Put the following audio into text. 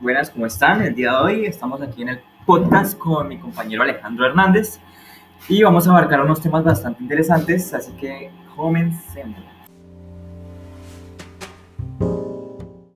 Buenas, ¿cómo están? El día de hoy estamos aquí en el podcast con mi compañero Alejandro Hernández y vamos a abarcar unos temas bastante interesantes, así que comencemos.